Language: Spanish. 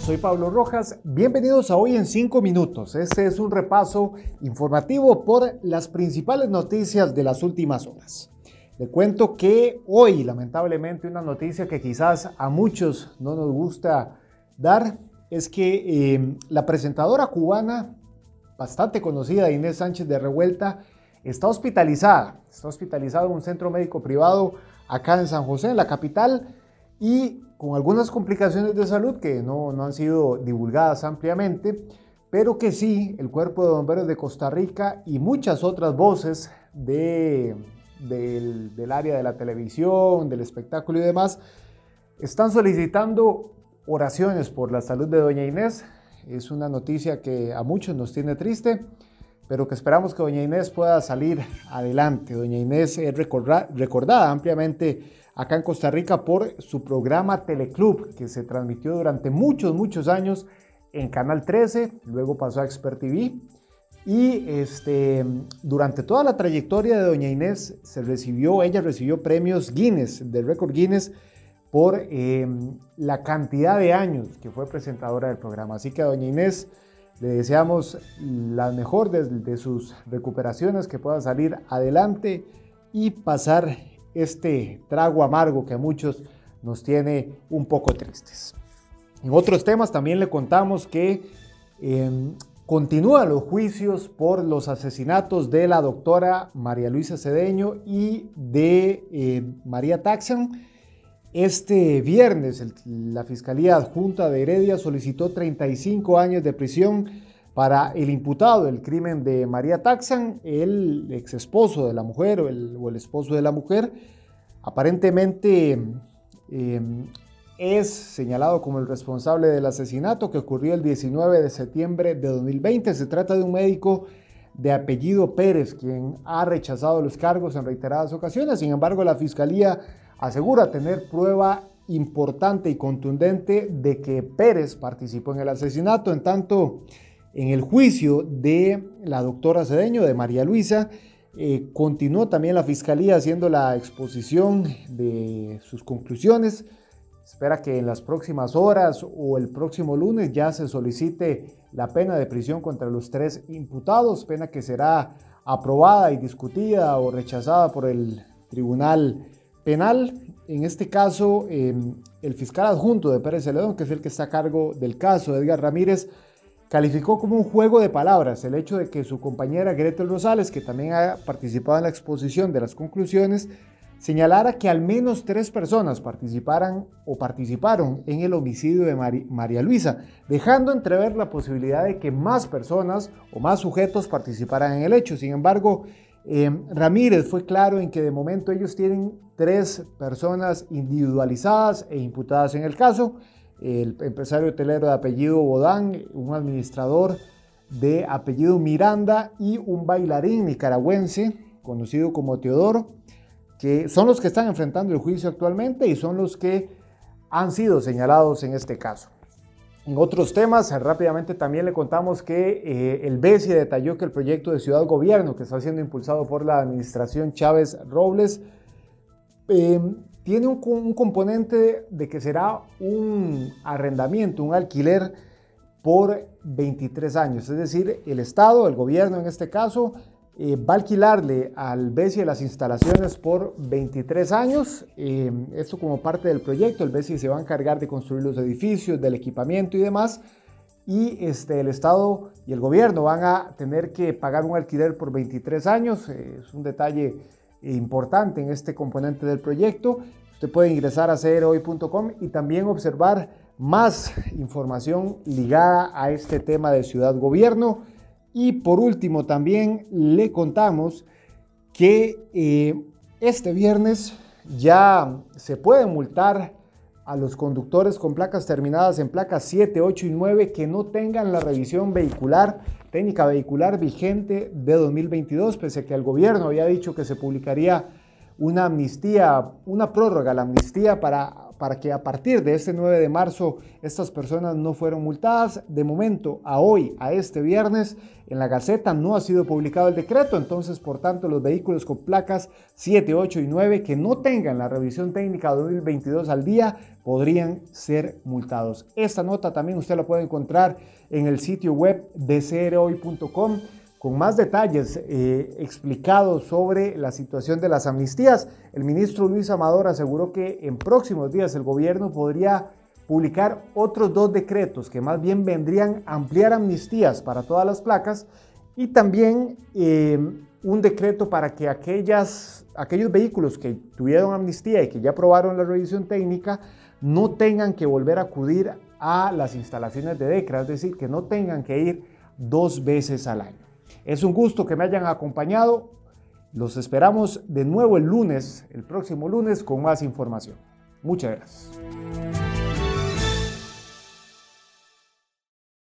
soy Pablo Rojas. Bienvenidos a Hoy en 5 Minutos. Este es un repaso informativo por las principales noticias de las últimas horas. Le cuento que hoy, lamentablemente, una noticia que quizás a muchos no nos gusta dar es que eh, la presentadora cubana, bastante conocida, Inés Sánchez de Revuelta, está hospitalizada. Está hospitalizada en un centro médico privado acá en San José, en la capital, y con algunas complicaciones de salud que no, no han sido divulgadas ampliamente, pero que sí el Cuerpo de Bomberos de Costa Rica y muchas otras voces de, del, del área de la televisión, del espectáculo y demás, están solicitando oraciones por la salud de doña Inés. Es una noticia que a muchos nos tiene triste, pero que esperamos que doña Inés pueda salir adelante. Doña Inés es recordada ampliamente acá en Costa Rica por su programa Teleclub, que se transmitió durante muchos, muchos años en Canal 13, luego pasó a Expert TV. Y este, durante toda la trayectoria de Doña Inés se recibió, ella recibió premios Guinness, del récord Guinness, por em, la cantidad de años que fue presentadora del programa. Así que Doña Inés le deseamos la mejor de, sus recuperaciones, que pueda salir adelante y pasar este trago amargo que a muchos nos tiene un poco tristes. En otros temas también le contamos que em, continúan los juicios por los asesinatos de la doctora María Luisa Cedeño y de eh, María Taxan. Este viernes la Fiscalía Adjunta de Heredia solicitó 35 años de prisión para el imputado del crimen de María Taxan, el ex esposo de la mujer o el, esposo de la mujer, aparentemente em, es señalado como el responsable del asesinato que ocurrió el 19 de septiembre de 2020. Se trata de un médico de apellido Pérez, quien ha rechazado los cargos en reiteradas ocasiones. Sin embargo, la Fiscalía asegura tener prueba importante y contundente de que Pérez participó en el asesinato. En tanto, en el juicio de la doctora Cedeño, de María Luisa, eh, continuó también la fiscalía haciendo la exposición de sus conclusiones. Espera que en las próximas horas o el próximo lunes ya se solicite la pena de prisión contra los tres imputados, pena que será aprobada y discutida o rechazada por el Tribunal Penal. En este caso, eh, el fiscal adjunto de Pérez Celedón, que es el que está a cargo del caso, Edgar Ramírez, calificó como un juego de palabras el hecho de que su compañera Gretel Rosales, que también ha participado en la exposición de las conclusiones, señalara que al menos tres personas participaran o participaron en el homicidio de María Luisa, dejando entrever la posibilidad de que más personas o más sujetos participaran en el hecho. Sin embargo, eh, Ramírez fue claro en que de momento ellos tienen tres personas individualizadas e imputadas en el caso el empresario hotelero de apellido Bodán, un administrador de apellido Miranda y un bailarín nicaragüense conocido como Teodoro, que son los que están enfrentando el juicio actualmente y son los que han sido señalados en este caso. En otros temas, rápidamente también le contamos que eh, el BESI detalló que el proyecto de ciudad gobierno que está siendo impulsado por la administración Chávez Robles eh, tiene un, componente de que será un arrendamiento, un alquiler por 23 años. Es decir, el Estado, el gobierno en este caso, eh, va a alquilarle al BESI las instalaciones por 23 años. Eh, esto como parte del proyecto, el BESI se va a encargar de construir los edificios, del equipamiento y demás. Y este, el Estado y el gobierno van a tener que pagar un alquiler por 23 años. Eh, es un detalle importante en este componente del proyecto. Usted puede ingresar a crhoy.com y también observar más información ligada a este tema de ciudad gobierno. Y por último también le contamos que eh, este viernes ya se puede multar a los conductores con placas terminadas en placas 7, 8 y 9 que no tengan la revisión vehicular técnica vehicular vigente de 2022, pese a que el gobierno había dicho que se publicaría una amnistía, una prórroga, la amnistía para para que a partir de este 9 de marzo estas personas no fueron multadas. De momento, a hoy, a este viernes, en la Gaceta no ha sido publicado el decreto, entonces por tanto los vehículos con placas 7, 8 y 9 que no tengan la revisión técnica 2022 al día podrían ser multados. Esta nota también usted la puede encontrar en el sitio web de crhoy.com con más detalles eh, explicados sobre la situación de las amnistías. El ministro Luis Amador aseguró que en próximos días el gobierno podría publicar otros dos decretos que más bien vendrían a ampliar amnistías para todas las placas y también eh, un decreto para que aquellas, aquellos vehículos que tuvieron amnistía y que ya aprobaron la revisión técnica no tengan que volver a acudir a las instalaciones de DECRA, es decir, que no tengan que ir dos veces al año. Es un gusto que me hayan acompañado. Los esperamos de nuevo el lunes, el próximo lunes, con más información. Muchas gracias.